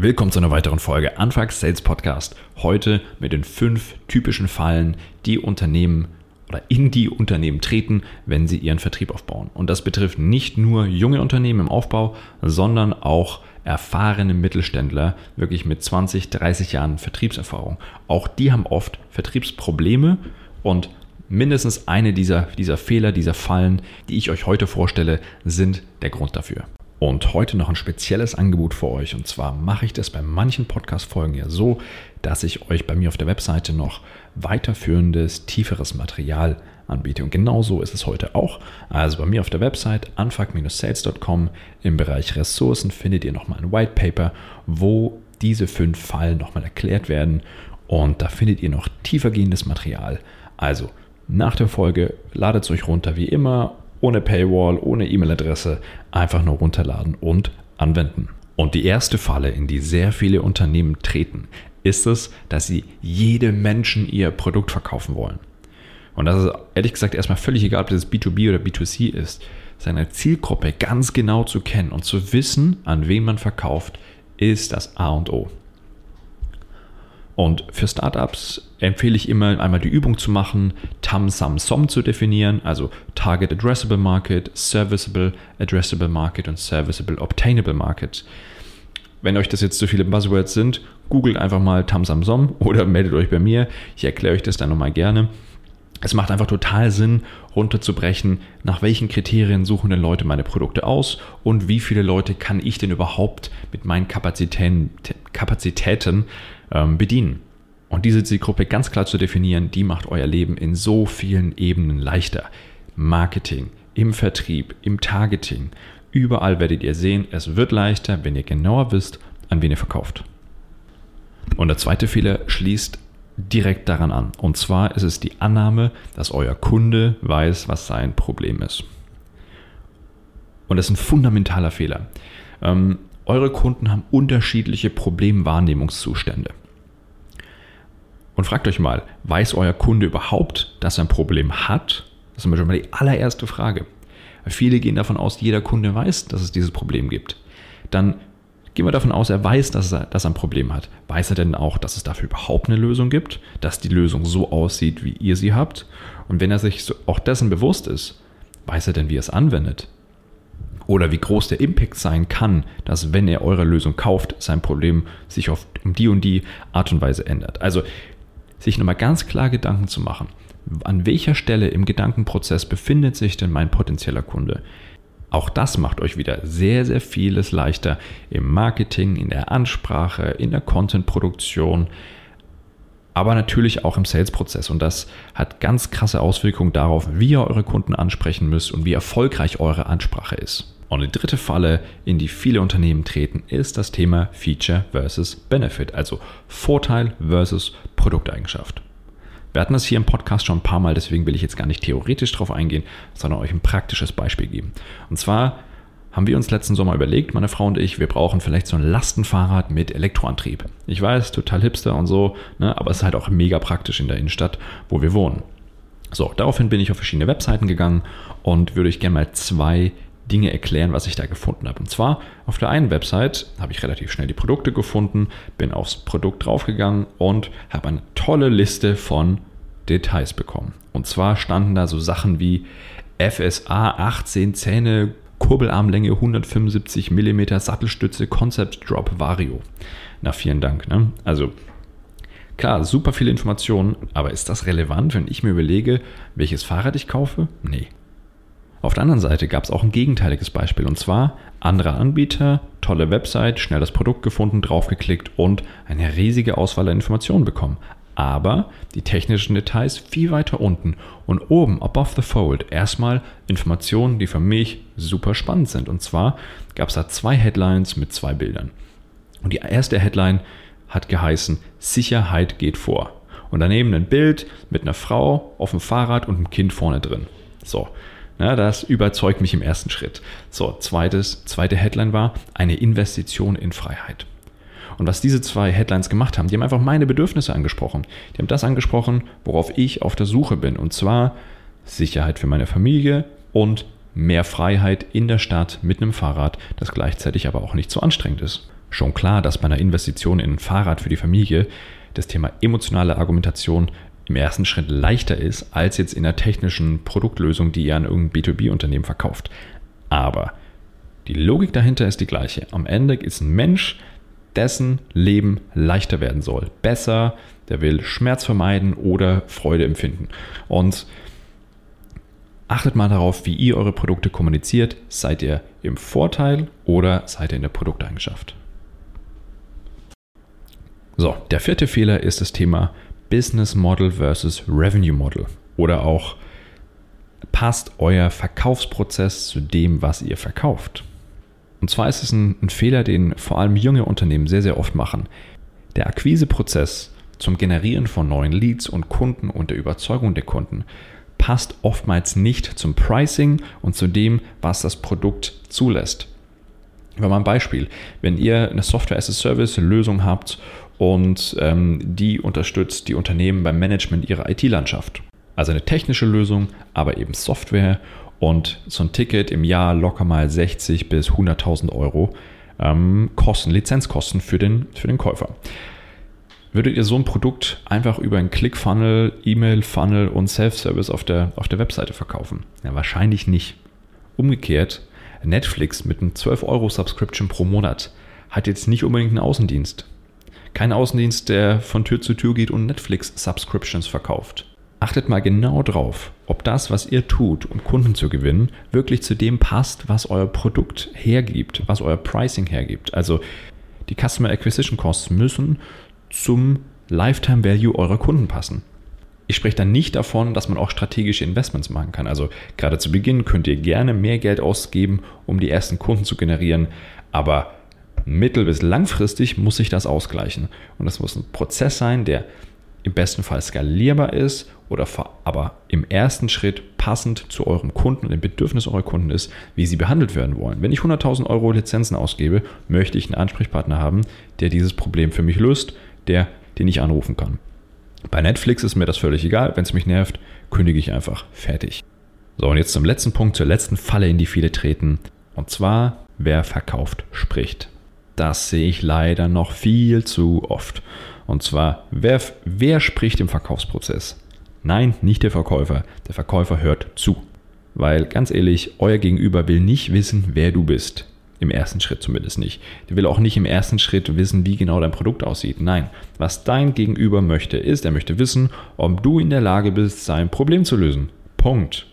Willkommen zu einer weiteren Folge Anfang Sales Podcast. Heute mit den fünf typischen Fallen, die Unternehmen oder in die Unternehmen treten, wenn sie ihren Vertrieb aufbauen. Und das betrifft nicht nur junge Unternehmen im Aufbau, sondern auch erfahrene Mittelständler, wirklich mit 20, 30 Jahren Vertriebserfahrung. Auch die haben oft Vertriebsprobleme und mindestens eine dieser, dieser Fehler, dieser Fallen, die ich euch heute vorstelle, sind der Grund dafür. Und heute noch ein spezielles Angebot für euch. Und zwar mache ich das bei manchen Podcast-Folgen ja so, dass ich euch bei mir auf der Webseite noch weiterführendes, tieferes Material anbiete. Und genau so ist es heute auch. Also bei mir auf der Website anfuck-sales.com im Bereich Ressourcen findet ihr nochmal ein White Paper, wo diese fünf Fallen nochmal erklärt werden. Und da findet ihr noch tiefergehendes Material. Also nach der Folge ladet es euch runter wie immer ohne Paywall, ohne E-Mail-Adresse, einfach nur runterladen und anwenden. Und die erste Falle, in die sehr viele Unternehmen treten, ist es, dass sie jedem Menschen ihr Produkt verkaufen wollen. Und das ist ehrlich gesagt erstmal völlig egal, ob das B2B oder B2C ist. Seine Zielgruppe ganz genau zu kennen und zu wissen, an wen man verkauft, ist das A und O. Und für Startups empfehle ich immer einmal die Übung zu machen, TAM, SAM, SOM zu definieren, also Target Addressable Market, Serviceable Addressable Market und Serviceable Obtainable Market. Wenn euch das jetzt zu viele Buzzwords sind, googelt einfach mal TAM, SAM, SOM oder meldet euch bei mir. Ich erkläre euch das dann nochmal gerne. Es macht einfach total Sinn, runterzubrechen, nach welchen Kriterien suchen denn Leute meine Produkte aus und wie viele Leute kann ich denn überhaupt mit meinen Kapazitäten, Kapazitäten ähm, bedienen. Und diese Zielgruppe ganz klar zu definieren, die macht euer Leben in so vielen Ebenen leichter. Marketing, im Vertrieb, im Targeting, überall werdet ihr sehen, es wird leichter, wenn ihr genauer wisst, an wen ihr verkauft. Und der zweite Fehler schließt direkt daran an. Und zwar ist es die Annahme, dass euer Kunde weiß, was sein Problem ist. Und das ist ein fundamentaler Fehler. Ähm, eure Kunden haben unterschiedliche Problemwahrnehmungszustände. Und fragt euch mal, weiß euer Kunde überhaupt, dass er ein Problem hat? Das ist schon mal die allererste Frage. Viele gehen davon aus, jeder Kunde weiß, dass es dieses Problem gibt. Dann gehen wir davon aus, er weiß, dass er, dass er ein Problem hat. Weiß er denn auch, dass es dafür überhaupt eine Lösung gibt? Dass die Lösung so aussieht, wie ihr sie habt? Und wenn er sich so auch dessen bewusst ist, weiß er denn, wie er es anwendet? oder wie groß der Impact sein kann, dass wenn er eure Lösung kauft, sein Problem sich auf die und die Art und Weise ändert. Also sich nochmal ganz klar Gedanken zu machen, an welcher Stelle im Gedankenprozess befindet sich denn mein potenzieller Kunde? Auch das macht euch wieder sehr, sehr vieles leichter im Marketing, in der Ansprache, in der Contentproduktion, aber natürlich auch im Sales-Prozess. Und das hat ganz krasse Auswirkungen darauf, wie ihr eure Kunden ansprechen müsst und wie erfolgreich eure Ansprache ist. Und die dritte Falle, in die viele Unternehmen treten, ist das Thema Feature versus Benefit, also Vorteil versus Produkteigenschaft. Wir hatten das hier im Podcast schon ein paar Mal, deswegen will ich jetzt gar nicht theoretisch drauf eingehen, sondern euch ein praktisches Beispiel geben. Und zwar haben wir uns letzten Sommer überlegt, meine Frau und ich, wir brauchen vielleicht so ein Lastenfahrrad mit Elektroantrieb. Ich weiß, total hipster und so, ne, aber es ist halt auch mega praktisch in der Innenstadt, wo wir wohnen. So, daraufhin bin ich auf verschiedene Webseiten gegangen und würde euch gerne mal zwei Dinge erklären, was ich da gefunden habe. Und zwar auf der einen Website habe ich relativ schnell die Produkte gefunden, bin aufs Produkt draufgegangen und habe eine tolle Liste von Details bekommen. Und zwar standen da so Sachen wie FSA 18 Zähne, Kurbelarmlänge 175 mm, Sattelstütze, Concept Drop Vario. Na, vielen Dank. Ne? Also Klar, super viele Informationen, aber ist das relevant, wenn ich mir überlege, welches Fahrrad ich kaufe? Nee. Auf der anderen Seite gab es auch ein gegenteiliges Beispiel und zwar andere Anbieter, tolle Website, schnell das Produkt gefunden, draufgeklickt und eine riesige Auswahl an Informationen bekommen. Aber die technischen Details viel weiter unten und oben, above the fold, erstmal Informationen, die für mich super spannend sind. Und zwar gab es da zwei Headlines mit zwei Bildern. Und die erste Headline hat geheißen, Sicherheit geht vor. Und daneben ein Bild mit einer Frau auf dem Fahrrad und einem Kind vorne drin. So, ja, das überzeugt mich im ersten Schritt. So, zweites, zweite Headline war eine Investition in Freiheit. Und was diese zwei Headlines gemacht haben, die haben einfach meine Bedürfnisse angesprochen. Die haben das angesprochen, worauf ich auf der Suche bin. Und zwar Sicherheit für meine Familie und mehr Freiheit in der Stadt mit einem Fahrrad, das gleichzeitig aber auch nicht so anstrengend ist. Schon klar, dass bei einer Investition in ein Fahrrad für die Familie das Thema emotionale Argumentation im ersten Schritt leichter ist, als jetzt in der technischen Produktlösung, die ihr an irgendein B2B-Unternehmen verkauft. Aber die Logik dahinter ist die gleiche. Am Ende ist ein Mensch, dessen Leben leichter werden soll. Besser, der will Schmerz vermeiden oder Freude empfinden. Und achtet mal darauf, wie ihr eure Produkte kommuniziert. Seid ihr im Vorteil oder seid ihr in der Produkteigenschaft? So, der vierte Fehler ist das Thema Business Model versus Revenue Model oder auch passt euer Verkaufsprozess zu dem, was ihr verkauft. Und zwar ist es ein, ein, Fehler, den vor allem junge Unternehmen sehr, sehr oft machen. Der Akquiseprozess zum Generieren von neuen Leads und Kunden und der Überzeugung der Kunden passt oftmals nicht zum Pricing und zu dem, was das Produkt zulässt. Mal ein Beispiel. Wenn ihr eine Software-as-a-Service-Lösung habt und ähm, die unterstützt die Unternehmen beim Management ihrer IT-Landschaft. Also eine technische Lösung, aber eben Software und so ein Ticket im Jahr locker mal 60 bis 100.000 Euro ähm, Kosten, Lizenzkosten für den, für den Käufer. Würdet ihr so ein Produkt einfach über einen Click-Funnel, E-Mail-Funnel und Self-Service auf der, auf der Webseite verkaufen? Ja, wahrscheinlich nicht. Umgekehrt, Netflix mit einem 12-Euro-Subscription pro Monat hat jetzt nicht unbedingt einen Außendienst. Kein Außendienst, der von Tür zu Tür geht und Netflix-Subscriptions verkauft. Achtet mal genau drauf, ob das, was ihr tut, um Kunden zu gewinnen, wirklich zu dem passt, was euer Produkt hergibt, was euer Pricing hergibt. Also die Customer Acquisition Costs müssen zum Lifetime Value eurer Kunden passen. Ich spreche dann nicht davon, dass man auch strategische Investments machen kann. Also gerade zu Beginn könnt ihr gerne mehr Geld ausgeben, um die ersten Kunden zu generieren, aber mittel- bis langfristig muss sich das ausgleichen. Und das muss ein Prozess sein, der im besten Fall skalierbar ist oder aber im ersten Schritt passend zu eurem Kunden und dem Bedürfnis eurer Kunden ist, wie sie behandelt werden wollen. Wenn ich 100.000 Euro Lizenzen ausgebe, möchte ich einen Ansprechpartner haben, der dieses Problem für mich löst, der, den ich anrufen kann. Bei Netflix ist mir das völlig egal. Wenn es mich nervt, kündige ich einfach. Fertig. So, und jetzt zum letzten Punkt, zur letzten Falle, in die viele treten. Und zwar, wer verkauft, spricht. Das sehe ich leider noch viel zu oft. Und zwar, wer, wer spricht im Verkaufsprozess? Nein, nicht der Verkäufer. Der Verkäufer hört zu. Weil ganz ehrlich, euer Gegenüber will nicht wissen, wer du bist. Im ersten Schritt zumindest nicht. Der will auch nicht im ersten Schritt wissen, wie genau dein Produkt aussieht. Nein, was dein Gegenüber möchte, ist, er möchte wissen, ob du in der Lage bist, sein Problem zu lösen. Punkt.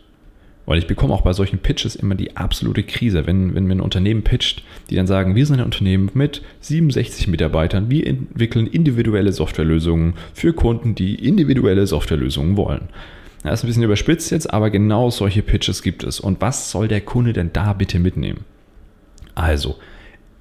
Weil ich bekomme auch bei solchen Pitches immer die absolute Krise, wenn, wenn mir ein Unternehmen pitcht, die dann sagen, wir sind ein Unternehmen mit 67 Mitarbeitern, wir entwickeln individuelle Softwarelösungen für Kunden, die individuelle Softwarelösungen wollen. Das ist ein bisschen überspitzt jetzt, aber genau solche Pitches gibt es. Und was soll der Kunde denn da bitte mitnehmen? Also,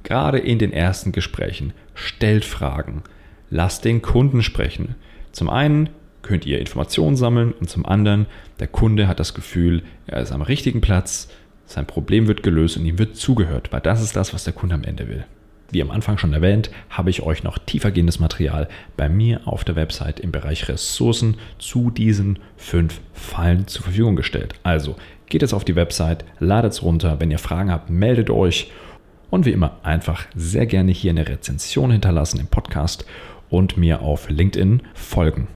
gerade in den ersten Gesprächen, stellt Fragen, lasst den Kunden sprechen. Zum einen könnt ihr Informationen sammeln und zum anderen, der Kunde hat das Gefühl, er ist am richtigen Platz, sein Problem wird gelöst und ihm wird zugehört, weil das ist das, was der Kunde am Ende will. Wie am Anfang schon erwähnt, habe ich euch noch tiefergehendes Material bei mir auf der Website im Bereich Ressourcen zu diesen fünf Fallen zur Verfügung gestellt. Also geht jetzt auf die Website, ladet es runter. Wenn ihr Fragen habt, meldet euch. Und wie immer einfach sehr gerne hier eine Rezension hinterlassen im Podcast und mir auf LinkedIn folgen.